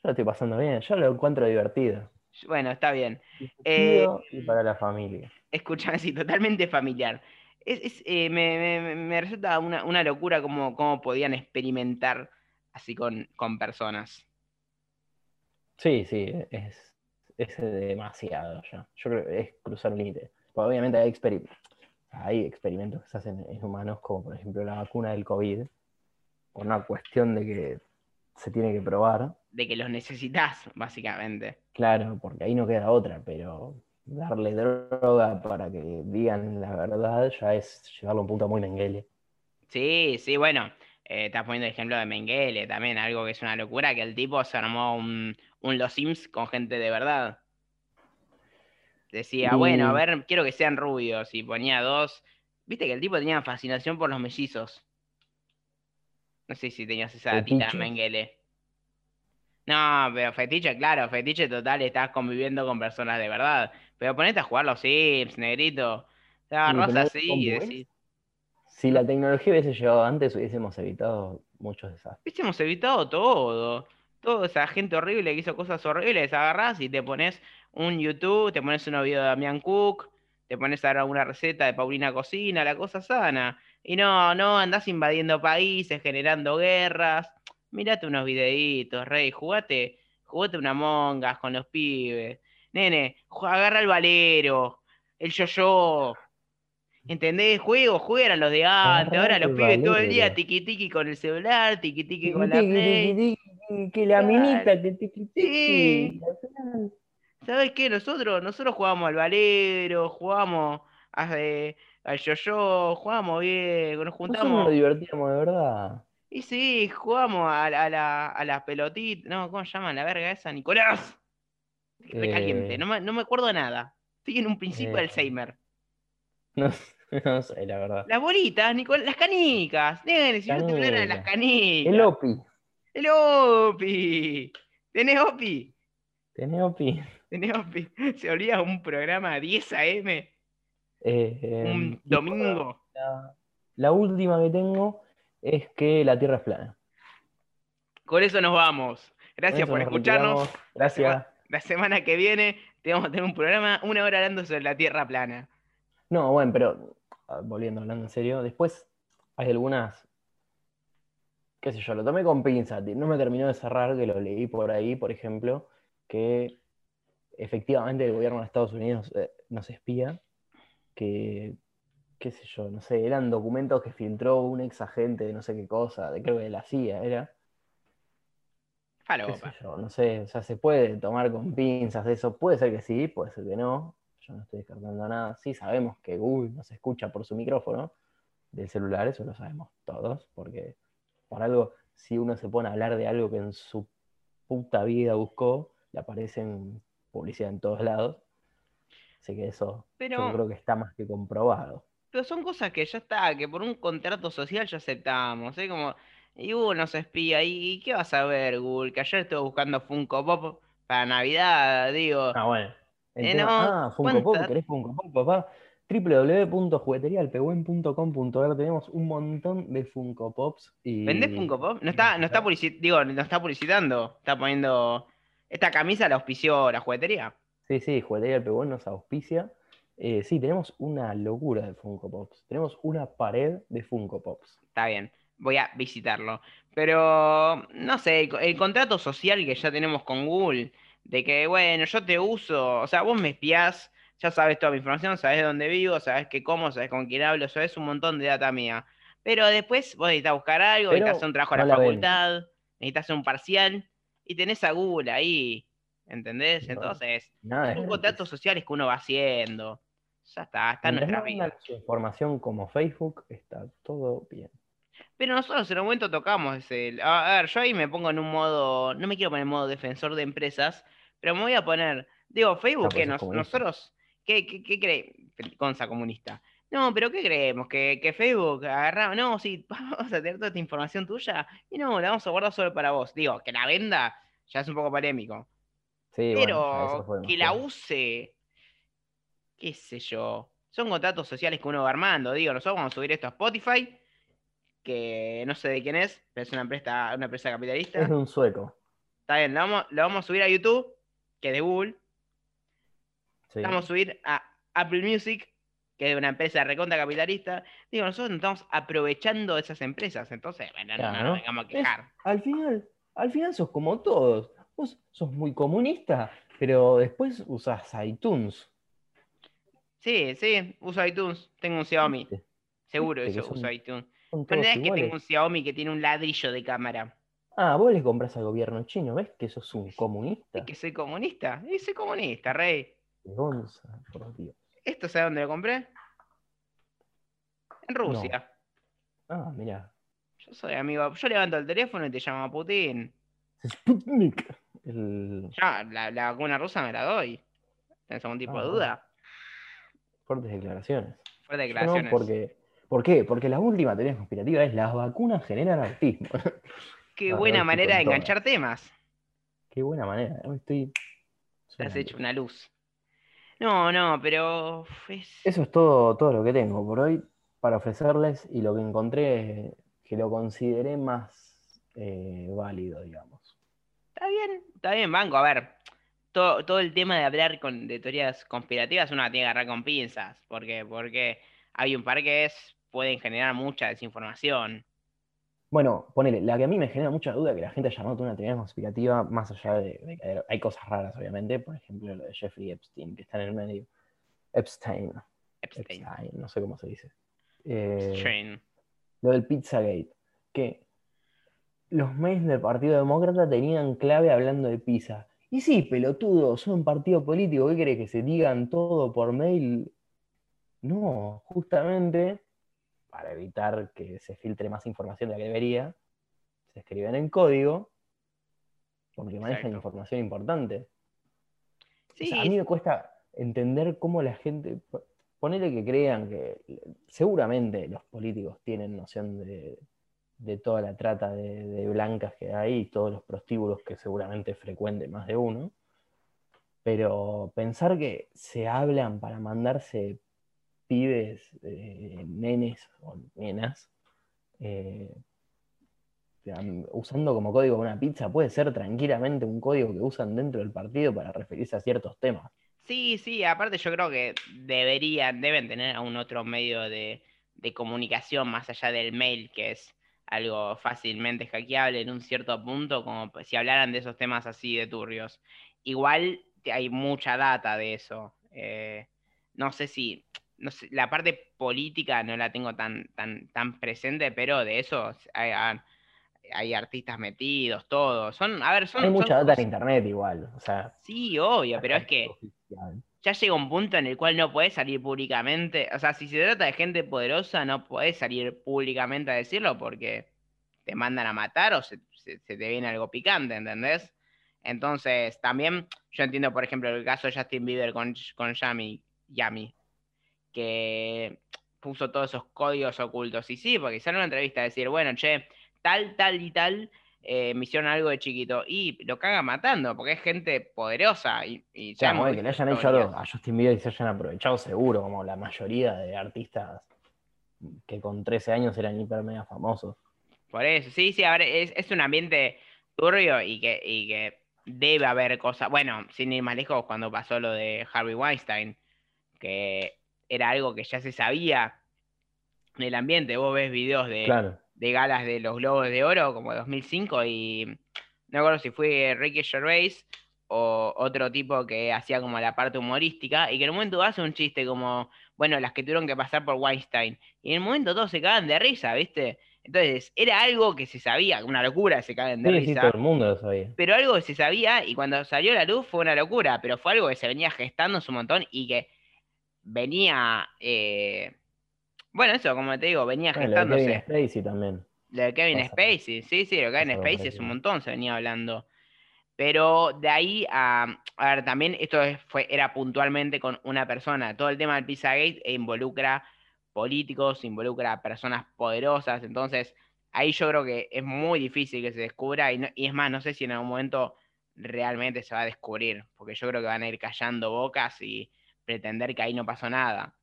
lo estoy pasando bien, yo lo encuentro divertido. Bueno, está bien. Eh, y para la familia. Escuchame, sí, totalmente familiar. Es, eh, me, resulta una, locura cómo, cómo, podían experimentar así con, con personas. Sí, sí, es, es demasiado ya. Yo creo que es cruzar un límite. Obviamente hay, hay experimentos que se hacen en humanos, como por ejemplo la vacuna del COVID, por una cuestión de que se tiene que probar. De que los necesitas, básicamente. Claro, porque ahí no queda otra, pero darle droga para que digan la verdad ya es llevarlo a un punto muy Mengele. Sí, sí, bueno, eh, estás poniendo el ejemplo de Mengele también, algo que es una locura, que el tipo se armó un, Los Sims con gente de verdad. Decía, bueno, a ver, quiero que sean rubios, y ponía dos. Viste que el tipo tenía fascinación por los mellizos. No sé si tenías esa datita, Mengele. No, pero fetiche, claro, fetiche total, estás conviviendo con personas de verdad. Pero ponete a jugar los Sims, negrito. Te agarras así y decís. Si la tecnología hubiese llegado antes, hubiésemos evitado muchos desastres. Hubiésemos evitado todo. Toda esa gente horrible que hizo cosas horribles, agarrás y te pones un YouTube, te pones un video de Damián Cook, te pones a dar una receta de Paulina Cocina, la cosa sana. Y no, no andás invadiendo países, generando guerras. Mirate unos videitos, rey, jugate, jugate una mongas con los pibes. Nene, agarra el valero, el yo-yo. ¿Entendés? Juegos, juegan los de antes. Ahora los pibes todo el día tiqui tiqui con el celular, tiqui tiqui con la play. Que la minita, que tiqui, Sí. tiqui. ¿Sabes qué? Nosotros, nosotros jugamos al valero, jugamos a- eh, al yo-yo, jugamos bien, nos Nosotros juntamos. nos divertíamos de verdad. Y sí, jugamos a, la- a la, a las pelotitas. No, ¿cómo se llama la verga esa? Nicolás. Recaliente, Eh, no me, no me acuerdo de nada. Estoy en un principio de Eh. Alzheimer. No, no sé, la verdad. Las bolitas, Nicol las canicas. Nene, si yo te hablara de las Canicas. El OPI. El OPI. ¿Tenés OPI? ¿Tenés OPI? ¿Tenés OPI? Se olvida un programa 10 AM, Eh, un y domingo. La, la última que tengo es que la Tierra es plana. Con eso nos vamos. Gracias por nos escucharnos. Gracias. La semana que viene te vamos a tener un programa, una hora hablando sobre la Tierra plana. No, bueno, pero ah, volviendo hablando en serio, después hay algunas, qué sé yo, lo tomé con pinzas, no me terminó de cerrar, que lo leí por ahí, por ejemplo, que efectivamente el gobierno de Estados Unidos eh, nos espía, que, qué sé yo, no sé, eran documentos que filtró un ex agente de no sé qué cosa, de creo que de la CIA era, qué sé yo, no sé, o sea, se puede tomar con pinzas eso, puede ser que sí, puede ser que no, yo no estoy descartando nada, sí sabemos que Google nos escucha por su micrófono del celular, eso lo sabemos todos, porque por algo, si uno se pone a hablar de algo que en su puta vida buscó, le aparecen publicidad en todos lados, así que eso Pero- yo creo que está más que comprobado. Pero son cosas que ya está, que por un contrato social ya aceptamos. ¿eh? Como, y Google nos espía. ¿Y, qué vas a ver, Google? Que ayer estuve buscando Funko Pop para Navidad, digo. Ah, bueno. Eh, no, ah, Funko Pop, ¿cuánta- ¿querés Funko Pop, papá? www.jugueterialpehuen.com.ar tenemos un montón de Funko Pops y... ¿Vendés Funko Pop? No está, no está publici- digo, no está publicitando. Está poniendo. Esta camisa la auspició la juguetería. Sí, sí, Juguetería del Pehuen nos auspicia. Eh, sí, tenemos una locura de Funko Pops. Tenemos una pared de Funko Pops. Está bien. Voy a visitarlo. Pero, no sé, el, co- el contrato social que ya tenemos con Google, de que, bueno, yo te uso, o sea, vos me espiás, ya sabes toda mi información, sabes dónde vivo, sabes qué como, sabes con quién hablo, sabes un montón de data mía. Pero después vos necesitas buscar algo, Pero necesitas hacer un trabajo no la la ven. facultad, necesitas hacer un parcial, y tenés a Google ahí, ¿entendés? No, Entonces, es son contratos sociales que uno va haciendo. Ya está, está en nuestra no vida. su información como Facebook, está todo bien. Pero nosotros en un momento tocamos ese. A ver, yo ahí me pongo en un modo. No me quiero poner en modo defensor de empresas, pero me voy a poner. Digo, Facebook, Ah, que pues nos- nosotros. ¿Qué, qué, qué cree? Conza comunista. No, pero ¿qué creemos? ¿Que, que Facebook agarra. No, sí, vamos a tener toda esta información tuya y no, la vamos a guardar solo para vos. Digo, que la venda ya es un poco polémico. Sí, bueno, ya eso Pero fue que la use. ¿Qué sé yo? Son contratos sociales que uno va armando. Digo, nosotros vamos a subir esto a Spotify, que no sé de quién es, pero es una empresa, una empresa capitalista. Es de un sueco. Está bien, lo vamos, lo vamos a subir a YouTube, que es de Google. Sí. Lo vamos a subir a Apple Music, que es de una empresa recontra capitalista. Digo, nosotros nos estamos aprovechando de esas empresas. Entonces, bueno, no, nos vengamos a Es- quejar. al final, al final sos como todos. Vos sos muy comunista, pero después usás iTunes. Sí, sí, uso iTunes. Tengo un Xiaomi. ¿viste? Seguro Viste que que uso son- iTunes. Son La verdad es que tengo un Xiaomi que tiene un ladrillo de cámara. Ah, vos le compras al gobierno chino, ¿ves que sos un comunista? ¿Es que soy comunista? Y soy comunista, rey. Gonza, por Dios. ¿Esto sabes dónde lo compré? En Rusia. Ah, mira. Yo soy amigo. Yo levanto el teléfono y te llama Putin. Sputnik. El... Ya, la, la vacuna rusa me la doy. ¿Tienes algún tipo Ah, de bueno. duda? Fuertes declaraciones. Fuerte Yo declaraciones. No, porque... ¿Por qué? Porque la última teoría conspirativa es las vacunas generan autismo. Qué Ah, buena manera de enganchar temas. Qué buena manera. Hoy estoy... Te has hecho una luz. No, no, pero. es- Eso es todo, todo lo que tengo por hoy para ofrecerles y lo que encontré que lo consideré más eh, válido, digamos. Está bien, está bien, banco. A ver, todo, todo el tema de hablar con, de teorías conspirativas uno la tiene que agarrar con pinzas. ¿Por qué? Porque hay un par que es, pueden generar mucha desinformación. Bueno, ponele, la que a mí me genera mucha duda que la gente haya llamado una teoría conspirativa, más allá de, hay cosas raras, obviamente, por ejemplo, lo de Jeffrey Epstein, que está en el medio. Epstein. Epstein. Epstein, no sé cómo se dice. Eh, Shane. lo del Pizzagate, que los mails del Partido Demócrata tenían clave hablando de pizza. Y sí, pelotudo, son un partido político, ¿qué crees que se digan todo por mail? No, justamente para evitar que se filtre más información de la que debería, se escriben en código porque manejan Exacto. información importante. O Sí, sea, a mí me cuesta entender cómo la gente. Ponele que crean que. Seguramente los políticos tienen noción de, de toda la trata de, blancas que hay y todos los prostíbulos que seguramente frecuente más de uno. Pero pensar que se hablan para mandarse pibes, eh, nenes o nenas, eh, usando como código una pizza, puede ser tranquilamente un código que usan dentro del partido para referirse a ciertos temas. Sí, sí, aparte yo creo que deberían, deben tener algún otro medio de, de comunicación más allá del mail, que es algo fácilmente hackeable en un cierto punto, como si hablaran de esos temas así de turbios. Igual hay mucha data de eso. eh, no sé si, no sé, la parte política no la tengo tan, tan, tan presente, pero de eso hay, hay- artistas metidos, todos. Son, a ver, son, Hay son mucha data cosas- en internet igual. O sea, Sí, obvio, pero es que oficial. Ya llega un punto en el cual no puedes salir públicamente. O sea, si se trata de gente poderosa, no puedes salir públicamente a decirlo porque te mandan a matar o se, te viene algo picante, ¿entendés? Entonces, también yo entiendo, por ejemplo, el caso de Justin Bieber con, con Yami, Yami, que puso todos esos códigos ocultos. Y sí, porque sale una entrevista a decir, bueno, che, tal, tal y tal, eh, me hicieron algo de chiquito. Y lo caga matando, porque es gente poderosa. Y, y ya como que le hayan hecho algo a Justin Bieber y se hayan aprovechado seguro, como la mayoría de artistas que con 13 años eran hiper mega famosos. Por eso, sí, sí, es, es un ambiente turbio y que, y que debe haber cosas. Bueno, sin ir más lejos, cuando pasó lo de Harvey Weinstein, que era algo que ya se sabía en el ambiente. Vos ves videos de, Claro. De galas de los Globos de Oro, como 2005, y no me acuerdo si fue Ricky Gervais o otro tipo que hacía como la parte humorística, y que en un momento hace un chiste como, bueno, las que tuvieron que pasar por Weinstein, y en el momento todos se cagan de risa, ¿viste? Entonces, era algo que se sabía, una locura se cagan de Sí, sí, risa, todo el mundo lo sabía. pero algo que se sabía, y cuando salió a la luz fue una locura, pero fue algo que se venía gestando un montón y que venía, eh, bueno, eso, como te digo, venía Bueno, lo de gestándose. Kevin Spacey también. Lo de Kevin Pasa- Spacey, sí, sí, lo de Kevin pasa Spacey es un montón, se venía hablando. Pero de ahí a, a ver, también esto es- fue, era puntualmente con una persona. Todo el tema del Pizzagate involucra políticos, involucra a personas poderosas. Entonces, ahí yo creo que es muy difícil que se descubra. Y, no- y es más, no sé si en algún momento realmente se va a descubrir. Porque yo creo que van a ir callando bocas y pretender que ahí no pasó nada.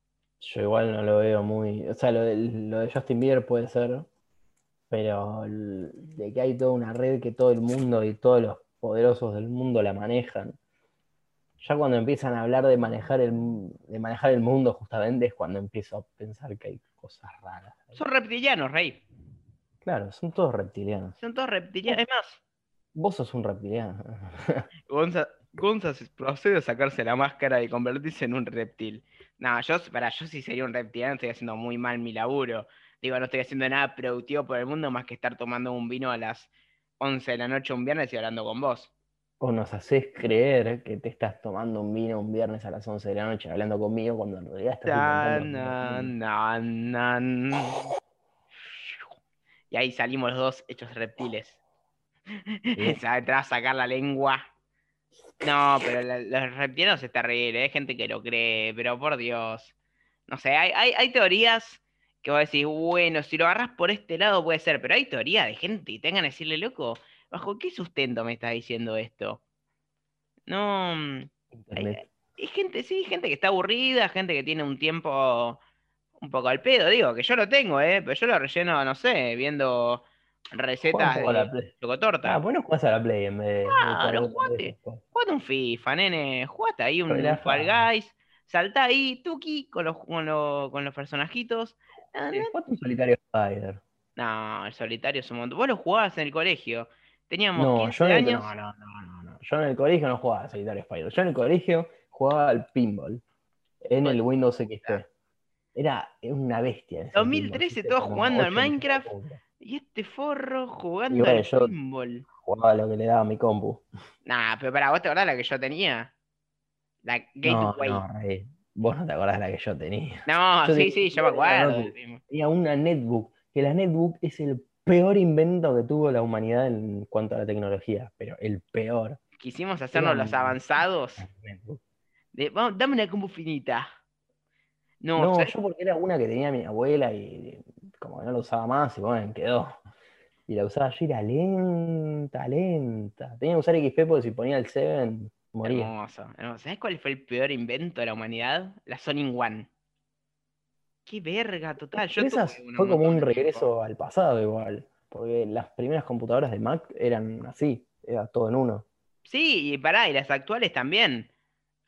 Yo igual no lo veo muy. O sea, lo de, lo de Justin Bieber puede ser, pero el- de que hay toda una red que todo el mundo y todos los poderosos del mundo la manejan. Ya cuando empiezan a hablar de manejar el, de manejar el mundo, justamente es cuando empiezo a pensar que hay cosas raras. ahí. Son reptilianos, Rey. Claro, son todos reptilianos. Son todos reptilianos. Es más, Vos sos un reptiliano. Gonza, Gonza procede a sacarse la máscara y convertirse en un reptil. No, yo, para, yo si sería un reptiliano estoy haciendo muy mal mi laburo. Digo, no estoy haciendo nada productivo por el mundo más que estar tomando un vino a las 11 de la noche un viernes y hablando con vos. O nos haces creer que te estás tomando un vino un viernes a las 11 de la noche hablando conmigo cuando en realidad estás nan. Y ahí salimos los dos hechos reptiles. Bien. Se va a entrar a sacar la lengua. No, pero la- los reptilianos es terrible, hay gente que lo cree, pero por Dios. No sé, hay, hay, hay teorías que vos decís, bueno, si lo agarras por este lado puede ser, pero hay teoría de gente y tengan que decirle, loco, ¿bajo qué sustento me estás diciendo esto? No. mm, hay gente, sí, gente que está aburrida, gente que tiene un tiempo un poco al pedo, digo, que yo lo tengo, ¿eh? Pero yo lo relleno, no sé, viendo recetas de chocotorta. Ah, vos no jugás a la Play en vez de. de Claro, jugar jugate. Jugate un FIFA, nene. Jugate ahí un. Fall Guys. Saltá ahí, tuki, con los, con, los- con los personajitos. Ah, jugate un solitario Spider. No, el solitario es un montón. Vos lo jugabas en el colegio. Teníamos No, 15 yo en el, años. no, no, no, no, no. Yo en el colegio no jugaba a Solitario Spider. Yo en el colegio jugaba al pinball en el Windows XP. Era una bestia. ese 2013 pinball, todos jugando al Minecraft. Y este forro jugando bueno, al yo- pinball. Jugaba lo que le daba mi compu. Nah, pero para vos te acordás la que yo tenía. La No, Gateway. No, no. Vos no te acordás la que yo tenía. sí, Yo tenía- sí, yo me no, no, acuerdo. no. Tenía una netbook, que la netbook es el peor invento que tuvo la humanidad en cuanto a la tecnología, pero el peor. Quisimos hacernos los avanzados. De, vamos, dame una compu finita. No, No, yo porque era una que tenía mi abuela y como que no la usaba más y bueno, quedó. Y la usaba yo y era lenta, lenta. Tenía que usar XP porque si ponía el 7 moría. Hermoso, hermoso. ¿Sabes cuál fue el peor invento de la humanidad? La Sony One. Qué verga, total. Yo esas fue como un tiempo. regreso al pasado igual, porque las primeras computadoras de Mac eran así, era todo en uno. Sí, y pará, y las actuales también.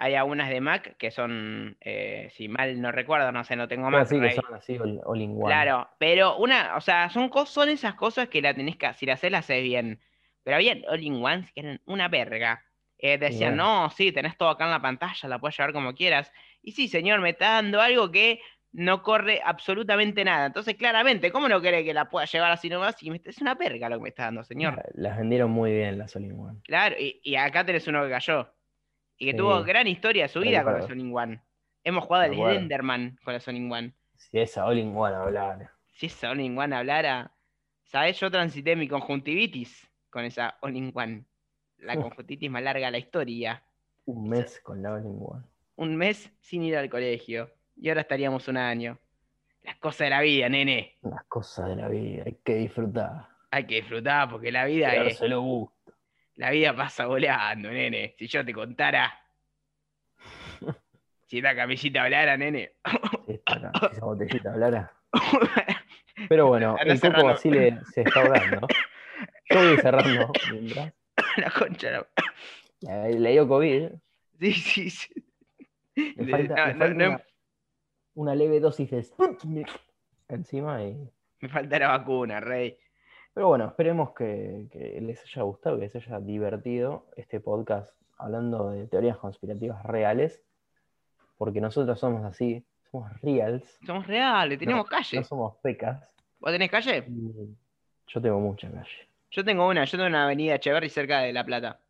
Hay algunas de Mac que son, eh, si mal no recuerdo, no sé, no tengo Pero Mac. así que son así all, all in one. Claro, pero una, o sea, son, son esas cosas que la tenés que, si la haces, la haces bien. Pero había all-in-ones que eran una verga. Eh, decían, bueno. no, sí, tenés todo acá en la pantalla, la puedes llevar como quieras. Y sí, señor, me está dando algo que no corre absolutamente nada. Entonces, claramente, ¿cómo no cree que la pueda llevar así nomás? Y me- es una verga lo que me está dando, señor. La- Las vendieron muy bien las all in one. Claro, y, y acá tenés uno que cayó. Y que tuvo gran historia de su vida con la. Sonic One. Hemos jugado al acuerdo. Enderman con la Sonic One. Si esa all in one hablar. Si esa All in One hablara. ¿Sabes? Yo transité mi conjuntivitis con esa All in One. La conjuntivitis más larga de la historia. Un mes con la all in one. Un mes sin ir al colegio. Y ahora estaríamos un año. Las cosas de la vida, nene. Las cosas de la vida, hay que disfrutar. Hay que disfrutar porque la vida es. Gusto. La vida pasa volando, nene. Si yo te contara. Si esta camisita hablara, nene. Si esta, esa botellita hablara. Pero bueno, el Coco. Basile se está ahogando. Yo voy cerrando mientras. la concha. la- Le le dio COVID. Sí, sí, sí. Le falta, no, le no, falta no, una, una leve dosis de Sputnik encima. Y... Me falta la vacuna, rey. Pero bueno, esperemos que, que les haya gustado, que les haya divertido este podcast hablando de teorías conspirativas reales. Porque nosotros somos así, somos reals, Somos reales, tenemos calle. no somos pecas. ¿Vos tenés calle? Yo tengo mucha calle. Yo tengo una, yo tengo una avenida Echeverry cerca de La Plata.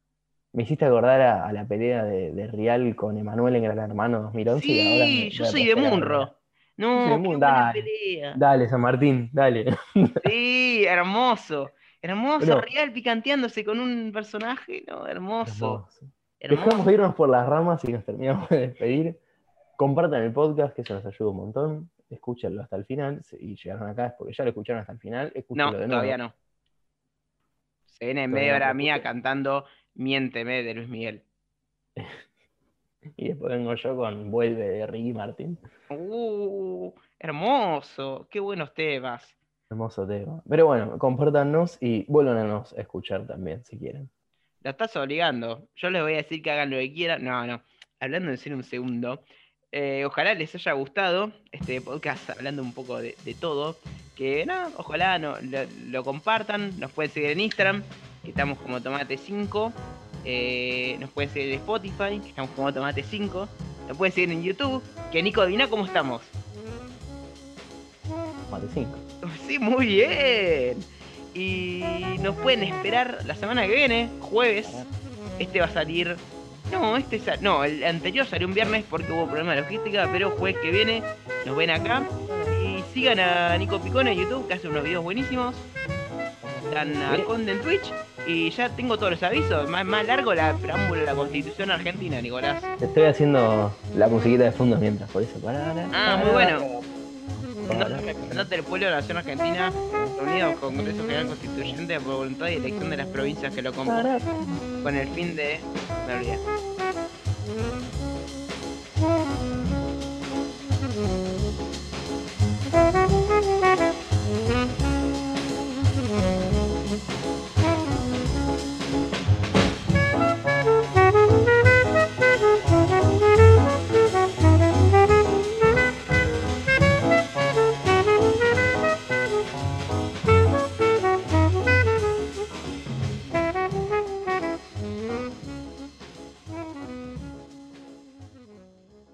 Me hiciste acordar a, a la pelea de, de Real con Emanuel en Gran Hermano 2011. y ahora me- Sí, yo me soy de Munro. No, Soy de Munro, dale. pelea. Dale, San Martín, dale. Sí, hermoso. Hermoso, Bueno. real picanteándose con un personaje, no, hermoso. Hermoso. Hermoso. Dejamos de irnos por las ramas y nos terminamos de despedir. Compartan el podcast, que eso nos ayuda un montón. Escúchenlo hasta el final. Si llegaron acá es porque ya lo escucharon hasta el final. No, Escúchenlo de nuevo. todavía no. Se viene en media no, hora mía cantando Miénteme de Luis Miguel. Y después vengo yo con Vuelve de Ricky Martin. Uh, hermoso, qué buenos temas. Hermoso tema. Pero bueno, compártanos y vuelvan a nos escuchar también si quieren. Lo estás obligando. Yo les voy a decir que hagan lo que quieran. No, no. Hablando en serio un segundo. eh, ojalá les haya gustado este podcast hablando un poco de, de todo. Que no, ojalá no, lo, lo compartan. Nos pueden seguir en Instagram, que estamos como Tomate5. eh, nos pueden seguir en Spotify, que estamos como Tomate5. Nos pueden seguir en YouTube. Que Nico, adivina cómo estamos. Mate 5. Sí, muy bien. Y nos pueden esperar la semana que viene, jueves. Este va a salir. No, este sa- no, el anterior salió un viernes porque hubo problema de logística, pero jueves que viene nos ven acá. Y sigan a Nico Picone en YouTube, que hace unos videos buenísimos. Están a. Conde en Twitch. Y ya tengo todos los avisos. Más, más largo la preámbulo de la Constitución Argentina, Nicolás. Estoy haciendo la musiquita de fondo mientras, por eso. Pará, Ah, muy bueno. Entonces, representantes del pueblo de la nación argentina, reunido Congreso General Constituyente por voluntad y elección de las provincias que lo componen, con el fin de... me